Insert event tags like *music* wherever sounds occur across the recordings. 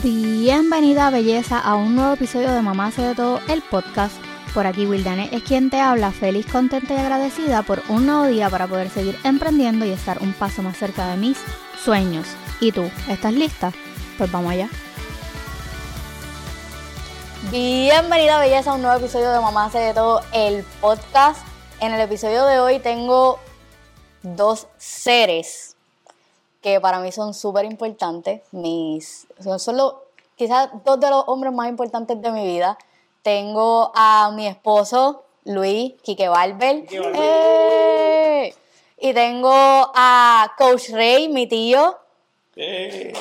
Bienvenida belleza a un nuevo episodio de Mamá hace de todo el podcast. Por aquí Wildane es quien te habla, feliz, contenta y agradecida por un nuevo día para poder seguir emprendiendo y estar un paso más cerca de mis sueños. ¿Y tú? ¿Estás lista? Pues vamos allá. Bienvenida belleza a un nuevo episodio de Mamá hace de todo el podcast. En el episodio de hoy tengo dos seres que para mí son súper importantes. Mis, son solo quizás dos de los hombres más importantes de mi vida. Tengo a mi esposo, Luis Quique Barber. Quique Barber. ¡Eh! Y tengo a Coach Ray, mi tío. Eh,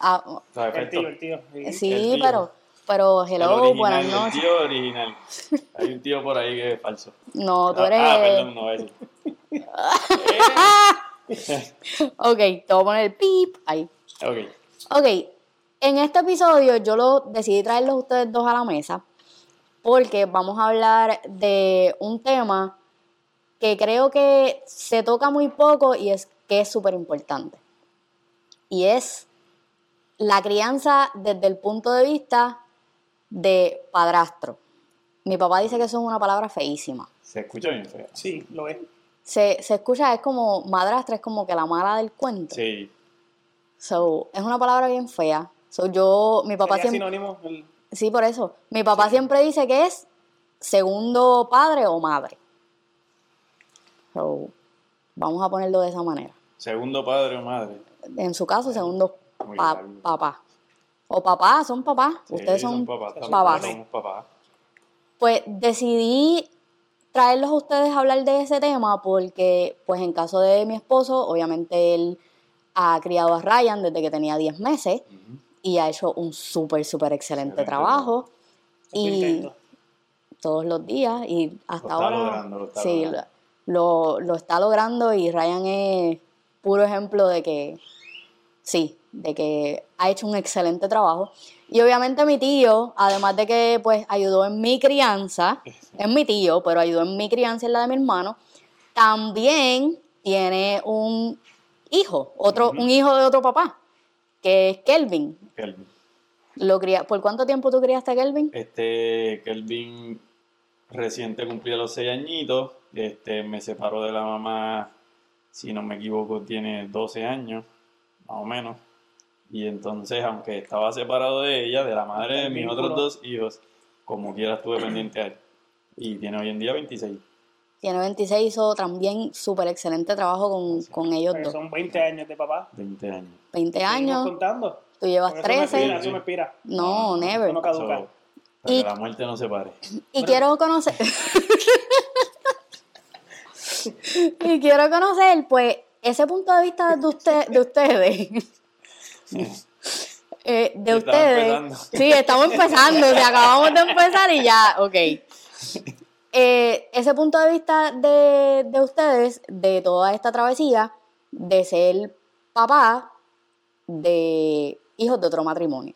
Ah, El tío, el tío. sí. sí, el tío. pero, pero El hello, original, buenas el noches. tío original. Hay un tío por ahí que es falso. No, tú Ah, eres. Ah, perdón, no es. *laughs* Ok, te voy a poner el pip ahí. Ok. Ok, en este episodio yo lo decidí traerlos a ustedes dos a la mesa porque vamos a hablar de un tema que creo que se toca muy poco y es que es súper importante. Y es la crianza desde el punto de vista de padrastro. Mi papá dice que eso es una palabra feísima. Se escucha bien feo. Sí, lo es. Se, se escucha, es como madrastra, es como que la mala del cuento. Sí. So, es una palabra bien fea. So, yo, mi papá Sería siempre... sinónimo. el- Sí, por eso. Mi papá siempre dice que es segundo padre o madre. So, vamos a ponerlo de esa manera. Segundo padre o madre. En su caso, segundo pa- papá. O papá, son papás. Sí, Ustedes son, son papás. Papás. Pues decidí traerlos a ustedes a hablar de ese tema porque, pues en caso de mi esposo, obviamente él ha criado a Ryan desde que tenía 10 meses y ha hecho un súper, súper excelente Excelente trabajo. Y intento. todos los días y hasta ahora logrando, lo está sí, logrando. Lo, lo está logrando y Ryan es puro ejemplo de que sí, de que ha hecho un excelente trabajo. Y obviamente mi tío, además de que pues ayudó en mi crianza, es mi tío, pero ayudó en mi crianza y en la de mi hermano, también tiene un hijo, otro, un hijo de otro papá, que es Kelvin. Kelvin. Lo cría, ¿Por cuánto tiempo tú criaste a Kelvin? Este, Kelvin reciente cumplió los seis añitos. Este, me separó de la mamá, si no me equivoco, tiene 12 años, más o menos. Y entonces, aunque estaba separado de ella, de la madre de mis otros dos hijos, como quiera estuve pendiente a él. Y tiene hoy en día 26. Tiene 26, hizo también súper excelente trabajo con, con ellos dos. son 20 años de papá. 20 años. 20 Seguimos años, contando. tú llevas eso me 13. inspira, eso me inspira. No, never. No caduca. So, para Y- que la muerte no se pare. *laughs* Y quiero conocer. *laughs* y quiero conocer, pues, ese punto de vista de, usted, de ustedes. *laughs* Eh, de Estamos ustedes. empezando. Sí, estamos empezando. o sea, acabamos de empezar y ya, ok. Eh, ese punto de vista de, de ustedes, de toda esta travesía, de ser papá de hijos de otro matrimonio.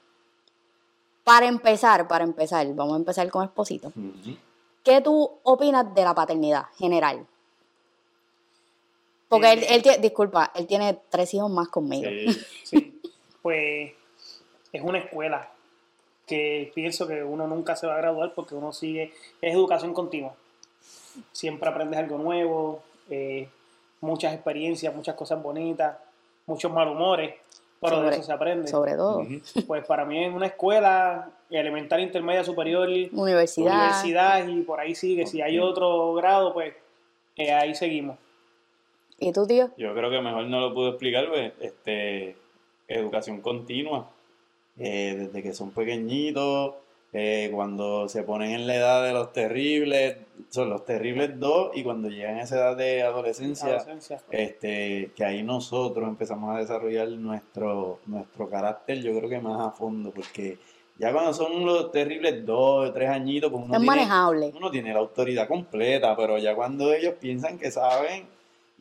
Para empezar, para empezar, vamos a empezar con Esposito. ¿Qué tú opinas de la paternidad general? Porque él, él tiene, disculpa, él tiene tres hijos más conmigo. Sí. Sí. Pues es una escuela que pienso que uno nunca se va a graduar porque uno sigue, es educación continua. Siempre aprendes algo nuevo, eh, muchas experiencias, muchas cosas bonitas, muchos malhumores, pero Sobre- de eso se aprende. Sobre todo. Pues para mí es una escuela elemental, intermedia, superior, universidad. universidad y por ahí sigue. Si hay otro grado, pues eh, ahí seguimos. ¿Y tú, tío? Yo creo que mejor no lo puedo explicar, pues, este, educación continua, eh, desde que son pequeñitos, eh, cuando se ponen en la edad de los terribles, son los terribles dos, y cuando llegan a esa edad de adolescencia, Adolescencia. este, que ahí nosotros empezamos a desarrollar nuestro, nuestro carácter, yo creo que más a fondo, porque ya cuando son los terribles dos, tres añitos, pues uno Es tiene- manejable. uno tiene la autoridad completa, pero ya cuando ellos piensan que saben,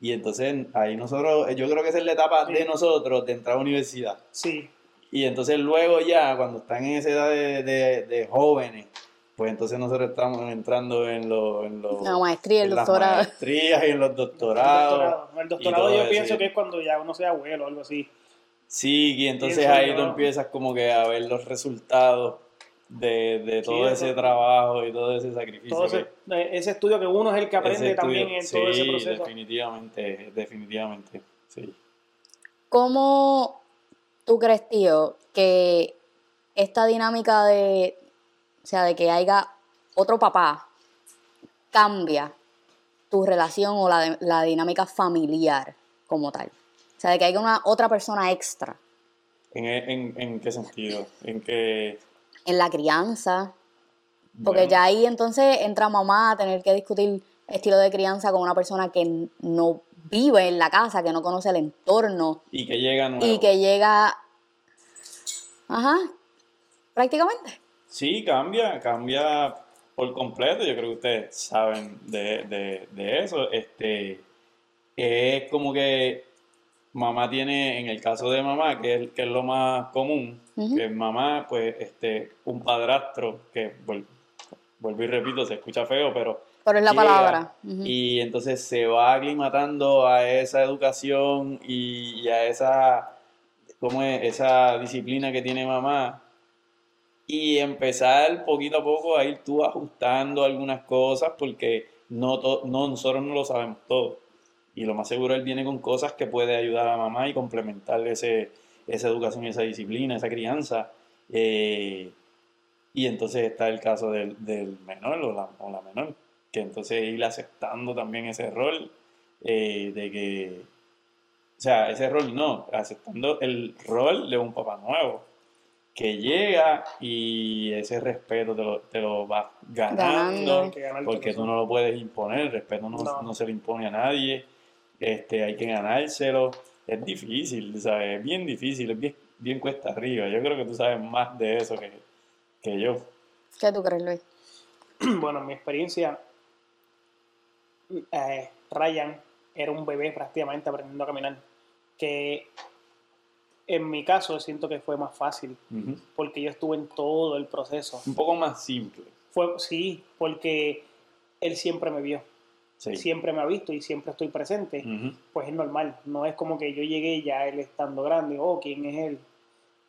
y entonces ahí nosotros, yo creo que esa es la etapa Sí. de nosotros de entrar a la universidad. Sí, Y entonces luego ya, cuando están en esa edad de, de- de jóvenes, pues entonces nosotros estamos entrando en los... En los La maestría, el en las doctorado. maestrías y en los el doctorados. doctorado. El doctorado y todo yo eso, pienso que es cuando ya uno sea abuelo o algo así. Sí, y entonces Pienso ahí tú empiezas como que a ver los resultados de, de todo Sí, ese eso. trabajo y todo ese sacrificio. Todo ese, eh, ese estudio que uno es el que aprende también en todo ese sí, proceso. definitivamente, definitivamente, sí. ¿Cómo tú crees, tío, que esta dinámica de, o sea, de que haya otro papá cambia tu relación o la, la dinámica familiar como tal? O sea, de que haya una otra persona extra ¿En, en, en qué sentido? En que... en la crianza, porque bueno, ya ahí entonces entra mamá a tener que discutir estilo de crianza con una persona que no vive en la casa, que no conoce el entorno Y que llega nuevo. y que llega, ajá, prácticamente. Sí, cambia, cambia por completo. Yo creo que ustedes saben de, de, de eso. Este, es como que mamá tiene, en el caso de mamá, que es, que es lo más común, Ujú. que mamá, pues, este, un padrastro, que vuel- vuelvo y repito, se escucha feo, pero Pero es la llega palabra. Y entonces se va aclimatando a esa educación y, y a esa, ¿cómo es? esa disciplina que tiene mamá y empezar poquito a poco a ir tú ajustando algunas cosas porque no, no nosotros no lo sabemos todo y lo más seguro él viene con cosas que puede ayudar a mamá y complementar ese, esa educación, esa disciplina, esa crianza. Eh, y entonces está el caso del, del menor o la, o la menor, que entonces ir aceptando también ese rol eh, de que, o sea, ese rol no, aceptando el rol de un papá nuevo, que llega y ese respeto te lo, te lo vas ganando, porque tú no lo puedes imponer, el respeto no, No. no se le impone a nadie, este, hay que ganárselo, es difícil, ¿sabes? Es bien difícil, es bien, bien cuesta arriba, yo creo que tú sabes más de eso que, que yo. ¿Qué tú crees, Luis? *clears throat* Bueno, en mi experiencia, eh, Ryan era un bebé prácticamente aprendiendo a caminar. Que en mi caso siento que fue más fácil porque yo estuve en todo el proceso. Un poco más simple. Fue, sí, porque él siempre me vio, Sí. siempre me ha visto y siempre estoy presente. Pues es normal, no es como que yo llegué ya él estando grande, oh, ¿quién es él?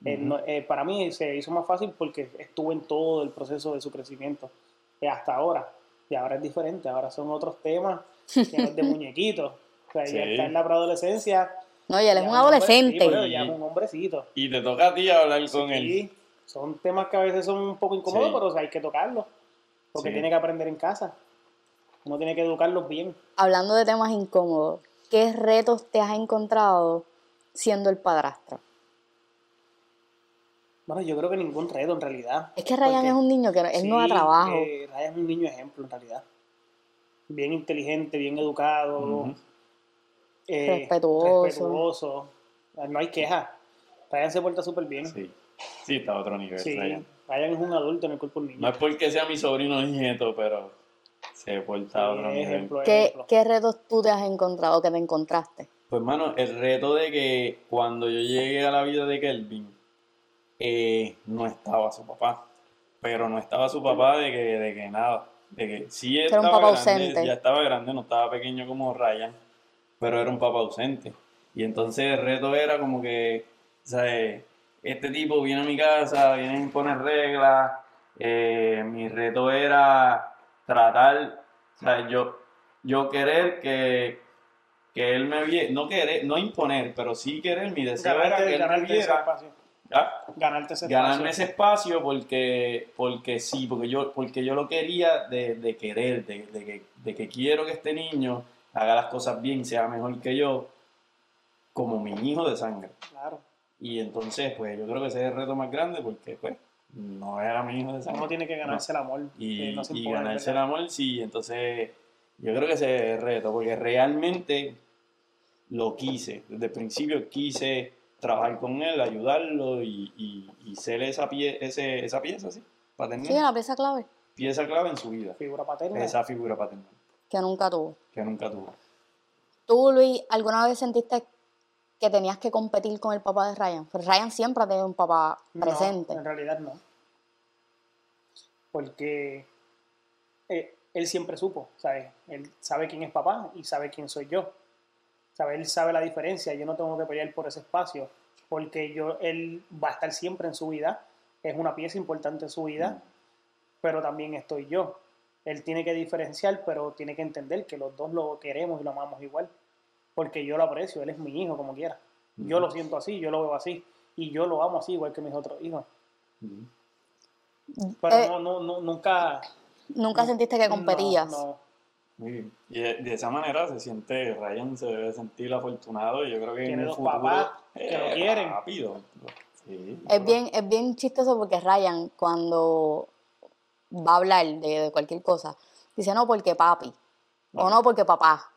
Eh, no- eh, para mí se hizo más fácil porque estuve en todo el proceso de su crecimiento eh, hasta ahora. Y ahora es diferente, ahora son otros temas, *laughs* ya no es de muñequitos. O sea, ya Sí. está en la preadolescencia. No, y él es ya un sí, adolescente. eso, ya es un hombrecito. Y te toca a ti hablar con Sí, él. son temas que a veces son un poco incómodos, Sí. pero o sea, hay que tocarlos. Porque Sí. tiene que aprender en casa. Uno tiene que educarlos bien. Hablando de temas incómodos, ¿qué retos te has encontrado siendo el padrastro? Bueno, yo creo que ningún reto en realidad. Es que Ryan Porque- es un niño que él no da Sí, trabajo. eh, Ryan es un niño ejemplo en realidad. Bien inteligente, bien educado, eh, Respetuoso. respetuoso. No hay queja. Ryan se porta súper bien. Sí, Sí. Sí, está a otro nivel. Ryan. Ryan es un adulto en el cuerpo de un niño. No es porque sea mi sobrino nieto, pero se porta a otro nivel. ejemplo, ¿Qué, ejemplo. qué retos tú te has encontrado, que te encontraste? Pues, mano, el reto de que cuando yo llegué a la vida de Kelvin, eh, no estaba su papá. Pero no estaba su papá de que, de que nada. De que sí era un estaba papá grande, ausente. ya estaba grande, no estaba pequeño como Ryan, pero era un papá ausente. Y entonces el reto era como que, ¿sabes? Este tipo viene a mi casa, viene a imponer reglas. eh, mi reto era tratar, ¿sabes? Yo, yo querer que, que él me viera, no querer, no imponer, pero sí querer, mi deseo era Ganarte, que él me viera. espacio. ¿ah? Ganarte ese ganarme espacio. ese espacio porque, porque sí, porque yo, porque yo lo quería de, de querer, de, de que, de que quiero que este niño haga las cosas bien, sea mejor que yo, como mi hijo de sangre. Claro. Y entonces, pues yo creo que ese es el reto más grande porque, pues, no era mi hijo de sangre. Uno tiene que ganarse el amor. Y, que no se y impone, ganarse el amor, sí, entonces yo creo que ese es el reto, porque realmente lo quise, desde el principio quise trabajar con él, ayudarlo y, y, y ser esa, pie, ese, esa pieza, ¿sí? Paternal, Sí, una pieza clave pieza clave en su vida, Figura paterna. esa figura paternal, que nunca tuvo. que nunca tuvo. ¿Tú, Luis, alguna vez sentiste que tenías que competir con el papá de Ryan? Pero Ryan siempre ha tenido un papá No, presente. en realidad no. Porque eh, él siempre supo, ¿sabes? Él sabe quién es papá y sabe quién soy yo. ¿Sabes? Él sabe la diferencia. Yo no tengo que pelear por ese espacio. porque yo, él va a estar siempre en su vida, es una pieza importante en su vida, pero también estoy yo. Él tiene que diferenciar, pero tiene que entender que los dos lo queremos y lo amamos igual, porque yo lo aprecio, él es mi hijo como quiera. Yo lo siento así, yo lo veo así, y yo lo amo así igual que mis otros hijos. Pero Eh, no, no, no, nunca... Nunca sentiste que competías. No, no. Muy bien. Y de, esa manera se siente, Ryan se debe sentir afortunado y yo creo que Tiene en el dos futuro, papás que lo quieren. rápido. Sí, Es pero- bien, es bien chistoso porque Ryan, cuando va a hablar de, de cualquier cosa, dice no porque papi, o no porque papá.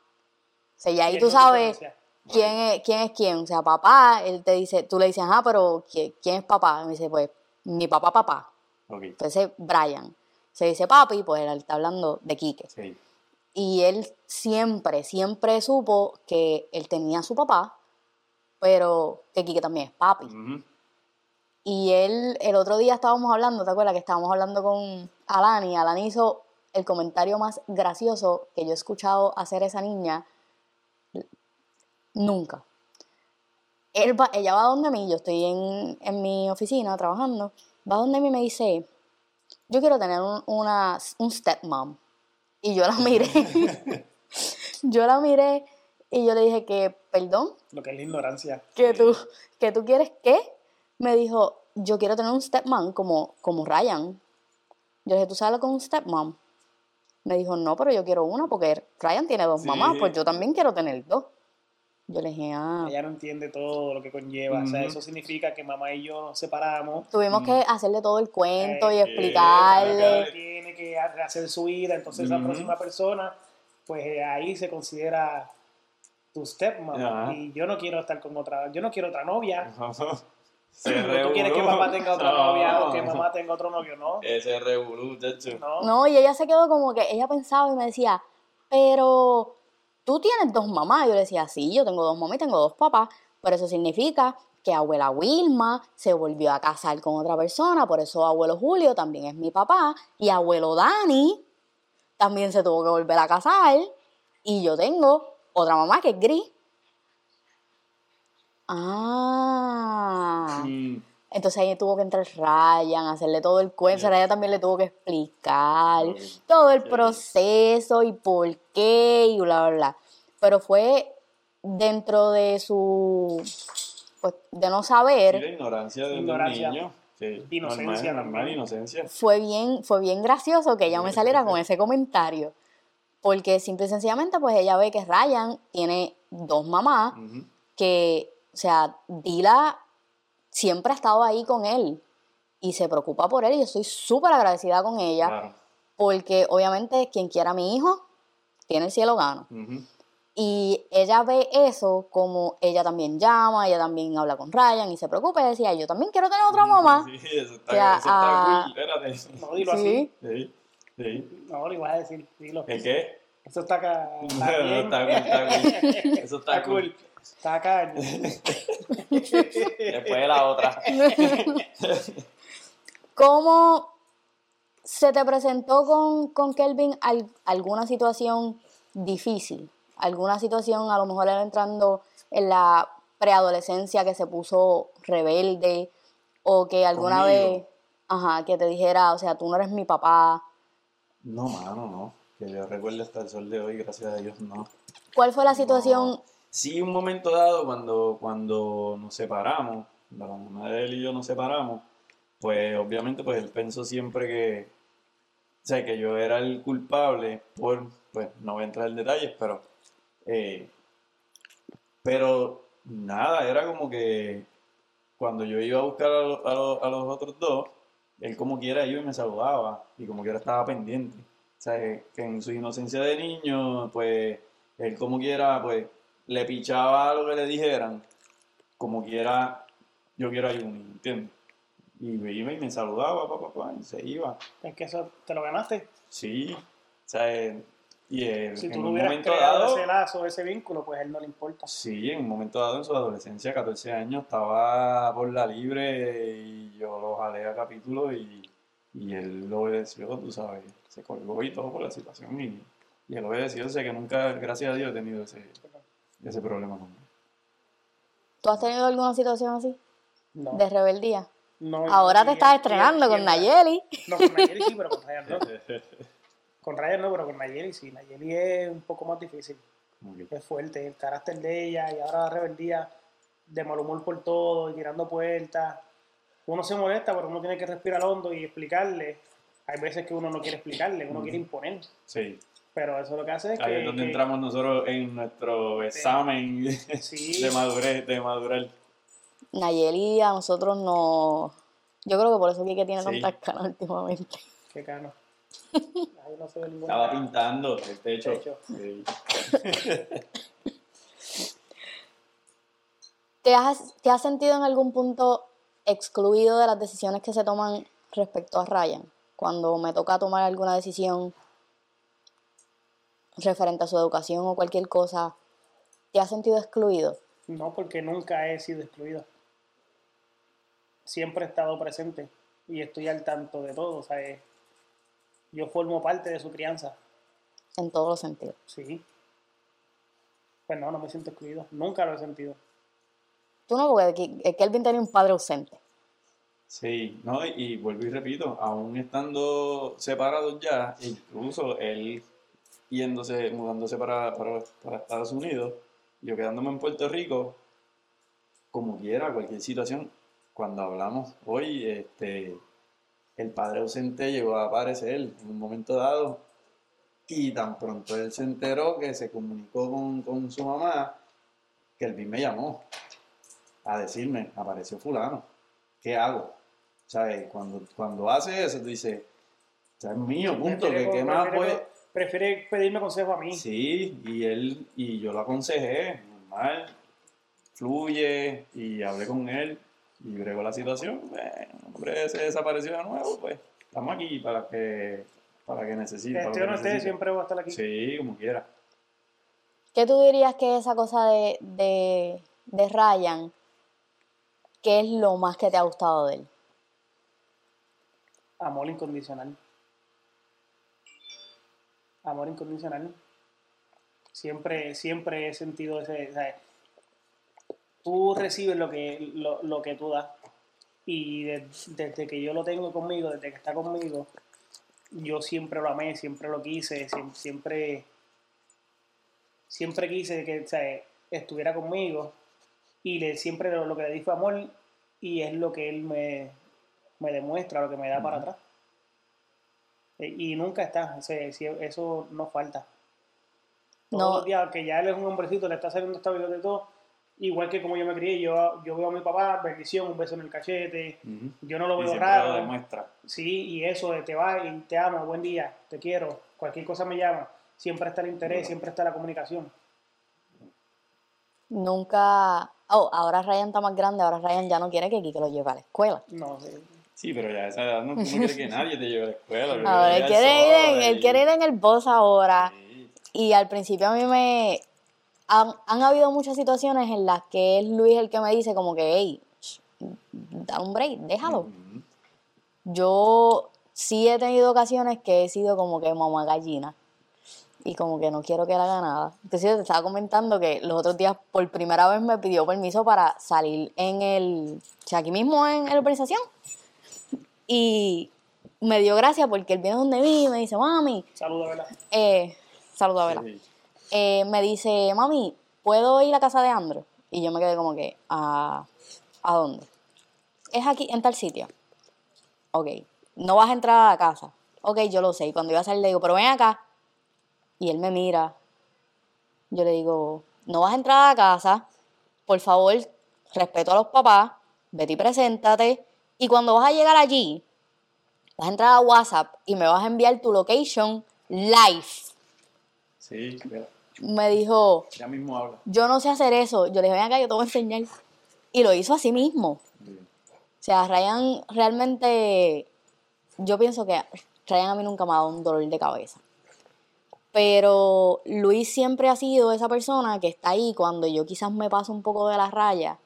O sea, y ahí tú sabes quién es, quién es quién. O sea, papá, él te dice, tú le dices, ah, pero ¿quién, quién es papá? Y me dice, pues, mi papá, papá. Entonces, Brian. Se dice papi, pues él está hablando de Quique. sí. Y él siempre, siempre supo que él tenía a su papá, pero que Quique también es papi. Y él, el otro día estábamos hablando, ¿te acuerdas que estábamos hablando con Alani? Alani hizo el comentario más gracioso que yo he escuchado hacer esa niña nunca. Él va- ella va donde mí, yo estoy en, en mi oficina trabajando, va donde mí y me dice, yo quiero tener un, una, un stepmom. Y yo la miré, *laughs* yo la miré y yo le dije que, perdón, Lo que es la ignorancia. que tú, que tú quieres qué? Me dijo, yo quiero tener un stepmom como, como Ryan. Yo le dije, ¿tú sabes lo que es un stepmom? Me dijo, no, pero yo quiero una porque Ryan tiene dos Sí. mamás, pues yo también quiero tener dos. Yo le dije, ah. Ella no entiende todo lo que conlleva. O sea, eso significa que mamá y yo nos separamos. Tuvimos Mm. que hacerle todo el cuento y Eh, explicarle. Ella tiene que hacer su vida. Entonces, Ujú. próxima persona, pues eh, ahí se considera tu stepmom. Y yo no quiero estar con otra. Yo no quiero otra novia. Se ¿Tú quieres que papá tenga otra No. novia o que mamá tenga otro novio? No. Ese revolú, chacho. No. No, y ella se quedó como que ella pensaba y me decía, pero tú tienes dos mamás. Yo le decía, sí, yo tengo dos mamás y tengo dos papás, pero eso significa que abuela Wilma se volvió a casar con otra persona, por eso abuelo Julio también es mi papá, y abuelo Dani también se tuvo que volver a casar, y yo tengo otra mamá que es gris. Ah. Entonces ahí tuvo que entrar Ryan, hacerle todo el cuento, a ella también le tuvo que explicar todo el proceso y por qué y bla, bla, bla. Pero fue dentro de su, pues, de no sí, la saber, ignorancia de Ignorancia. un niño. Sí, Inocencia normal, normal, inocencia. fue bien, fue bien gracioso que ella me saliera con ese comentario. Porque simple y sencillamente, pues ella ve que Ryan tiene dos mamás, que, o sea, Dila siempre ha estado ahí con él y se preocupa por él y yo estoy súper agradecida con ella Claro. porque obviamente quien quiera a mi hijo tiene el cielo gano. Y ella ve eso como ella también llama, ella también habla con Ryan y se preocupa y decía, yo también quiero tener otra mamá. Sí, eso está, O sea, eso está cool. Espérate. No, dilo Sí. así. Sí, sí. No, lo ibas a decir. Dilo. ¿El qué? Eso está acá. Está *laughs* No, bien. está cool, está cool. *laughs* Eso está, Está cool. cool. Está acá. *laughs* Después de la otra. *laughs* ¿Cómo se te presentó con, con Kelvin al- alguna situación difícil? ¿Alguna situación, a lo mejor él entrando en la preadolescencia que se puso rebelde? ¿O que alguna Conmigo. vez, ajá, que te dijera, o sea, tú no eres mi papá? No, mano, no. Que yo recuerde hasta el sol de hoy, gracias a Dios, no. ¿Cuál fue la situación? No. Sí, un momento dado, cuando, cuando nos separamos, la mamá de él y yo nos separamos, pues obviamente pues él pensó siempre que, o que yo era el culpable por, pues no voy a entrar en detalles, pero, eh, pero nada, era como que cuando yo iba a buscar a, lo- a lo- a los otros dos, él como quiera iba y me saludaba y como quiera estaba pendiente. O sea, que en su inocencia de niño, pues él como quiera, pues le pichaba lo que le dijeran, como quiera, yo quiero a Yumi, ¿entiendes? Y iba y me saludaba, papá, papá, y se iba. Es que eso te lo ganaste. Sí, o sea, eh, y eh, Si en tú no un hubieras momento creado dado, ese lazo, ese vínculo, pues a él no le importa. sí, en un momento dado en su adolescencia, 14 años, estaba por la libre y yo lo jalé a capítulo y, y él lo obedeció, tú sabes, se colgó y todo por la situación y, y él obedeció, o sea que nunca, gracias a Dios, he tenido ese, ese problema con él. ¿Tú has tenido alguna situación así? No, de rebeldía. no, Ahora te estás estrenando con Nayeli. No, con Nayeli sí, pero con Ryan no. *laughs* Con Ryan no, pero con Nayeli sí. Nayeli es un poco más difícil. Es fuerte el carácter de ella y ahora la rebeldía de mal humor por todo y tirando puertas. Uno se molesta, pero uno tiene que respirar hondo y explicarle. Hay veces que uno no quiere explicarle, uno quiere imponer. Sí, Pero eso lo que hace es ahí que. es donde que- entramos nosotros en nuestro examen *laughs* Sí. de madurez, de madurar. Nayeli a nosotros no. Yo creo que por eso que tiene Sí. tantas canas últimamente. Qué cano. *laughs* Ahí no se ve ningún Estaba pintando el techo. Techo. Sí. *laughs* ¿Te has, ¿Te has sentido en algún punto excluido de las decisiones que se toman respecto a Ryan? Cuando me toca tomar alguna decisión referente a su educación o cualquier cosa, ¿te has sentido excluido? No, porque nunca he sido excluido. Siempre he estado presente y estoy al tanto de todo. O sea, yo formo parte de su crianza. En todos los sentidos. Sí. Pues no, no me siento excluido. Nunca lo he sentido. Tú no, porque Ke- Kelvin tenía un padre ausente. Sí, no, y vuelvo y repito, aún estando separados ya, incluso él yéndose, mudándose para, para, para Estados Unidos, yo quedándome en Puerto Rico, como quiera, cualquier situación, cuando hablamos hoy, este, el padre ausente llegó a aparecer en un momento dado, y tan pronto él se enteró que se comunicó con, con su mamá, que el me llamó a decirme, apareció fulano. ¿qué hago? ¿Sabes? Cuando, cuando hace eso, tú dices, o sea, es mío, punto, que qué más puede... Prefiere pedirme consejo a mí. Sí, y él, y yo lo aconsejé, normal, fluye, y hablé con él, y bregó la situación, bueno, hombre, se desapareció de nuevo, pues, estamos aquí para que, para que necesite. que esté, necesite. siempre voy a estar aquí. Sí, como quiera. ¿Qué tú dirías que esa cosa de, de, de Ryan, qué es lo más que te ha gustado de él? Amor incondicional. Amor incondicional. Siempre, siempre he sentido ese. o sea, tú recibes lo que, lo, lo que tú das. Y de- desde que yo lo tengo conmigo, desde que está conmigo, yo siempre lo amé, siempre lo quise, siem- siempre, siempre quise que estuviera conmigo. Y le, siempre lo, lo que le di fue amor. Y es lo que él me, me demuestra, lo que me da para atrás. Eh, Y nunca está, o sea, si- eso no falta. Todos No. los días, que ya él es un hombrecito, le está saliendo esta vida de todo, igual que como yo me crié, yo, yo veo a mi papá, bendición, un beso en el cachete, yo no lo Y veo siempre raro. lo demuestra. Sí, y eso de te vas y te amo, buen día, te quiero, cualquier cosa me llama, siempre está el interés, Bueno. siempre está la comunicación. Nunca. Oh, ahora Ryan está más grande, ahora Ryan ya no quiere que Kike lo lleve a la escuela. No, eh, Sí, pero ya a esa edad no, no *laughs* quieres que nadie te lleve a la escuela. Ahora él quiere, ir en, solo él y- quiere ir en el bus ahora. Sí. Y al principio a mí me... Han, han habido muchas situaciones en las que es Luis el que me dice como que, hey, da un break, déjalo. Yo sí he tenido ocasiones que he sido como que mamá gallina. Y como que no quiero que él haga nada. Entonces te estaba comentando que los otros días por primera vez me pidió permiso para salir en el... O sea, aquí mismo en, en la urbanización. Y me dio gracia porque él viene donde mí y me dice, mami, saluda, ¿verdad? eh, saluda a Vela. Sí. Eh, me dice, mami, ¿puedo ir a casa de Andro? Y yo me quedé como que, ¿a, ¿a dónde? Es aquí, en tal sitio. Ok, no vas a entrar a la casa. Ok, yo lo sé. Y cuando iba a salir le digo, pero ven acá. Y él me mira. Yo le digo, no vas a entrar a la casa. Por favor, respeto a los papás. Vete y preséntate. Y cuando vas a llegar allí, vas a entrar a WhatsApp y me vas a enviar tu location live. Sí, mira, Me dijo, ya mismo habla. yo no sé hacer eso. Yo le dije, ven acá, yo te voy a enseñar. Y lo hizo así mismo. Sí. O sea, Ryan realmente, yo pienso que Ryan a mí nunca me ha dado un dolor de cabeza. Pero Luis siempre ha sido esa persona que está ahí cuando yo quizás me paso un poco de la raya.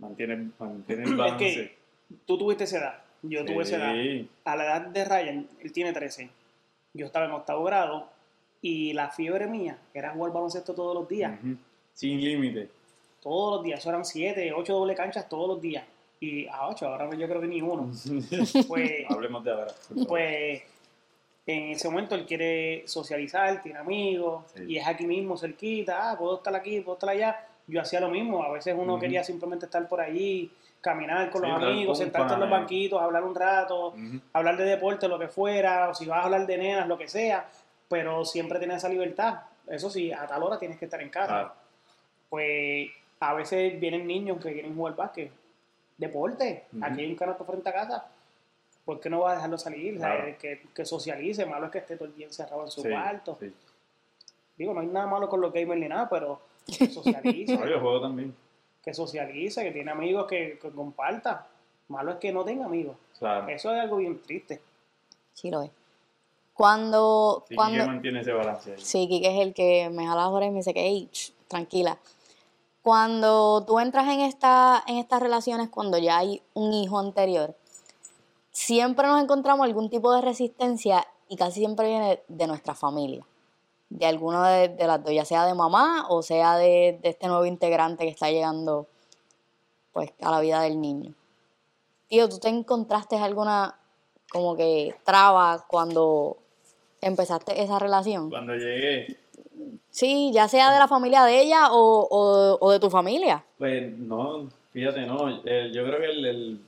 Mantiene, mantiene el Es balance. que tú tuviste esa edad, yo tuve esa edad. A la edad de Ryan, él tiene 13. Yo estaba en octavo grado y la fiebre mía era jugar baloncesto todos los días. Sin límite. Todos los días. Eso eran 7, 8 doble canchas todos los días. Y a ocho, ahora yo creo que ni uno. *laughs* Pues, Hablemos de ahora. pues en ese momento él quiere socializar, tiene amigos, Sí. y es aquí mismo, cerquita, ah, puedo estar aquí, puedo estar allá. Yo hacía lo mismo, a veces uno quería simplemente estar por allí, caminar con Sí, los amigos, sentarte en los banquitos, hablar un rato, hablar de deporte, lo que fuera, o si vas a hablar de nenas, lo que sea, pero siempre tienes esa libertad. Eso sí, a tal hora tienes que estar en casa. Claro. Pues a veces vienen niños que quieren jugar básquet. Deporte, aquí hay un canasto frente a casa. ¿Por qué no vas a dejarlo salir? O sea, Claro. que, que socialice, malo es que esté todo el día encerrado en su Sí, cuarto. sí. Digo, no hay nada malo con los gamers ni nada, pero que socialice, *laughs* No, yo juego también. que socialice, que tiene amigos que, que comparta. Malo es que no tenga amigos. Claro. Eso es algo bien triste. Sí lo es. Cuando, Sí, cuando, mantiene ese balance ahí. Sí, Kike es el que me jala las orejas y me dice que, "Ey, ch, tranquila. Cuando tú entras en, esta, en estas relaciones, cuando ya hay un hijo anterior, siempre nos encontramos algún tipo de resistencia y casi siempre viene de nuestra familia. De alguna de, de las dos, ya sea de mamá o sea de, de este nuevo integrante que está llegando pues, a la vida del niño. Tío, ¿tú te encontraste alguna como que traba cuando empezaste esa relación? Cuando llegué, Sí, ya sea de la familia de ella o, o- o de tu familia. pues no, fíjate, no. eh, yo creo que el, el-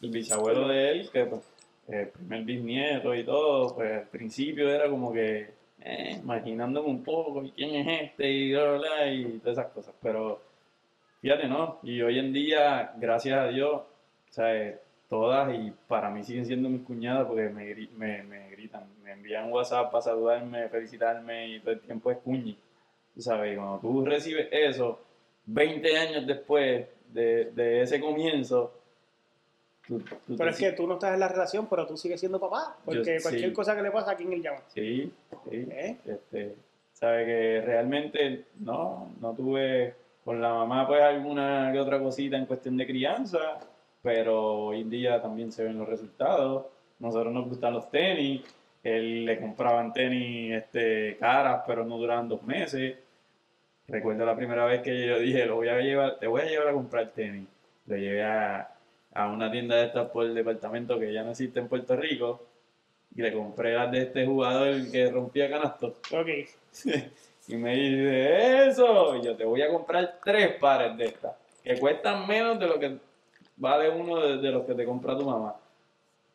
el bisabuelo de él, que pues, el primer bisnieto y todo, pues al principio era como que eh, imaginándome un poco, ¿y quién es este? Y bla, bla, bla, y todas esas cosas. Pero fíjate, no. Y hoy en día, gracias a Dios, ¿sabes? Todas y para mí siguen siendo mis cuñadas porque me, me, me gritan, me envían WhatsApp para saludarme, felicitarme y todo el tiempo es cuñi. Tú sabes, cuando tú recibes eso, 20 años después de, de ese comienzo, tú, tú Pero es que tú no estás en la relación, pero tú sigues siendo papá. Porque Yo- cualquier sí. cosa que le pasa, ¿a quién él llama? Sí, sí. ¿Eh? Este, sabe que realmente no, no tuve con la mamá pues alguna que otra cosita en cuestión de crianza, pero hoy en día también se ven los resultados. Nosotros nos gustan los tenis, él le compraban tenis este, caras, pero no duraban dos meses. Recuerdo la primera vez que yo dije, lo voy a llevar, te voy a llevar a comprar tenis. Lo llevé a, a una tienda de estas por el departamento que ya no existe en Puerto Rico y le compré las de este jugador que rompía canastos. Ok. *laughs* Y me dice, eso, y yo te voy a comprar tres pares de estas, que cuestan menos de lo que vale uno de, de los que te compra tu mamá.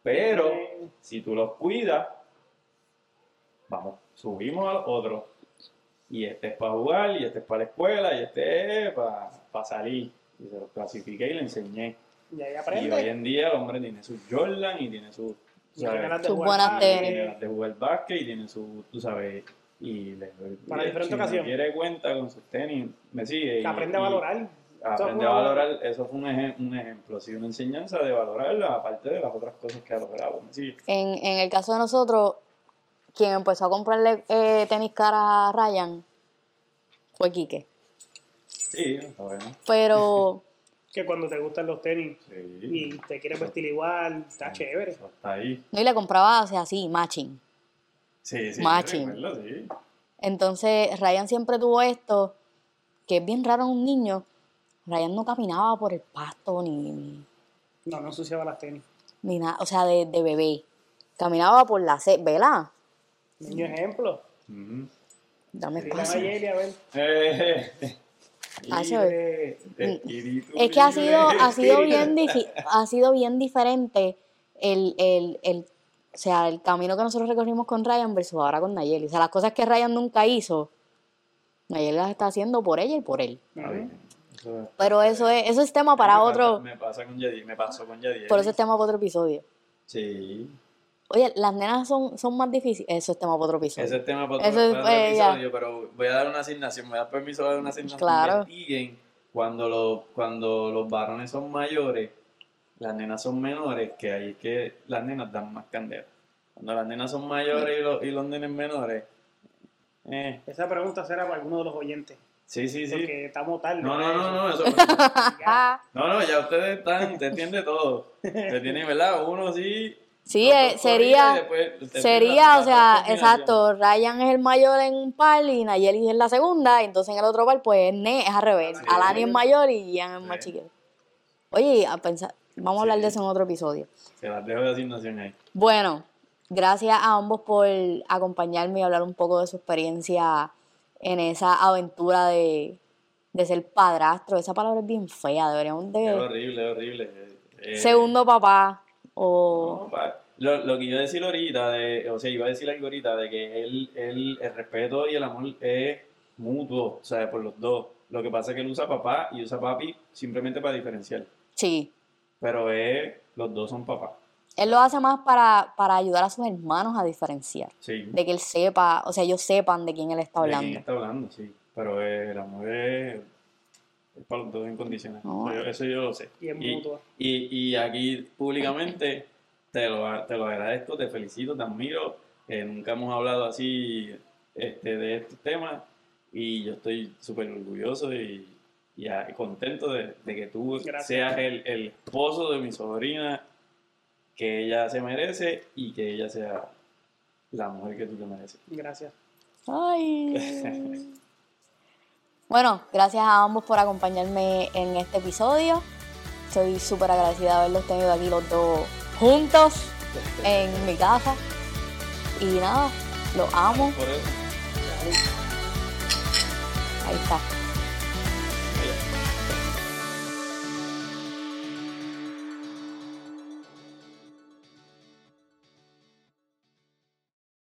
Pero si tú los cuidas, vamos, subimos al otro. Y este es para jugar, y este es para la escuela, y este es para salir. Y se los clasifiqué y le enseñé. Y ahí Y hoy en día el hombre tiene su Jordan y tiene Sus jugar buenas tenis. tiene las de jugar básquet y tiene su, tú sabes, y le Para diferentes si no quiere cuenta con sus tenis, me sigue. Y- aprende a valorar. Aprende a valorar, eso fue un, ejem- un ejemplo, sí, una enseñanza de valorarla, aparte de las otras cosas que ha logrado. Me sigue. En, en el caso de nosotros, quien empezó a comprarle eh, tenis cara a Ryan fue Quique. Sí, está bueno. Pero *laughs* Que cuando te gustan los tenis Sí. y te quieres vestir igual, está chévere. Eso está ahí. no y le compraba o sea, así, matching. Sí, sí. Matching. recuerdo, sí. Entonces, Ryan siempre tuvo esto, que es bien raro en un niño. Ryan no caminaba por el pasto ni, ni, No, no ensuciaba las tenis. ni nada, o sea, de, de bebé. Caminaba por la ce- ¿verdad? Niño ejemplo. Dame a ver. Eh, eso libre, espíritu Es que ha sido, ha sido bien ha sido bien diferente el, el, el, o sea, el camino que nosotros recorrimos con Ryan versus ahora con Nayeli. O sea, las cosas que Ryan nunca hizo, Nayeli las está haciendo por ella y por él. Eso es- Pero eso es, eso es tema para me otro, Pasa, me pasa con Yadier, me pasó con Yadier. por eso es tema para otro episodio. Sí. Oye, las nenas son, son más difíciles. Eso es tema para otro episodio. Ese es tema para otro, Eso es, para otro eh, ya. episodio, pero voy a dar una asignación, me da permiso de dar una asignación. Claro. Investiguen cuando, los cuando los varones son mayores, las nenas son menores, que ahí es que las nenas dan más candela. Cuando las nenas son mayores y los, y los nenes menores, eh, Esa pregunta será para alguno de los oyentes. sí, sí, sí. Porque estamos tarde. No, no, no, no, eso. *laughs* eso, no, no, ya ustedes están, usted entiende todo. *laughs* Usted tiene, ¿verdad? Uno sí. Sí, eh, sería, sería, o sea, exacto, Ryan es el mayor en un par y Nayeli es la segunda, y entonces en el otro par, pues Ne es al revés. Sí. Alani es mayor y Ian es más chiquito. Oye, a pensar, Vamos a hablar Sí. de eso en otro episodio. Se las dejo de asignación ahí. Bueno, gracias a ambos por acompañarme y hablar un poco de su experiencia en esa aventura de, de ser padrastro. Esa palabra es bien fea, deberíamos Es de... horrible, es horrible. Eh, Segundo papá o... no, pa- lo, lo que iba a decir ahorita, de, o sea, iba a decir algo ahorita, de que él, él, el respeto y el amor es mutuo, o sea, por los dos. Lo que pasa es que él usa papá y usa papi simplemente para diferenciar. Sí. Pero es, los dos son papá. Él lo hace más para, para ayudar a sus hermanos a diferenciar. Sí. De que él sepa, o sea, ellos sepan de quién él está ¿De quién hablando. está hablando? Sí. Pero el amor es, es para los dos incondicional. No. Eso, yo- eso yo lo sé. Y es mutuo. y, y aquí públicamente te lo, te lo agradezco, te felicito, te admiro. Eh, nunca hemos hablado así este, de estos temas y yo estoy súper orgulloso y, y, contento de, de que tú Gracias. seas el, el esposo de mi sobrina que ella se merece y que ella sea la mujer que tú te mereces. Gracias. Ay. *laughs* Bueno, gracias a ambos por acompañarme en este episodio. Soy súper agradecida de haberlos tenido aquí los dos juntos en mi casa. Y nada, los amo. Ahí está.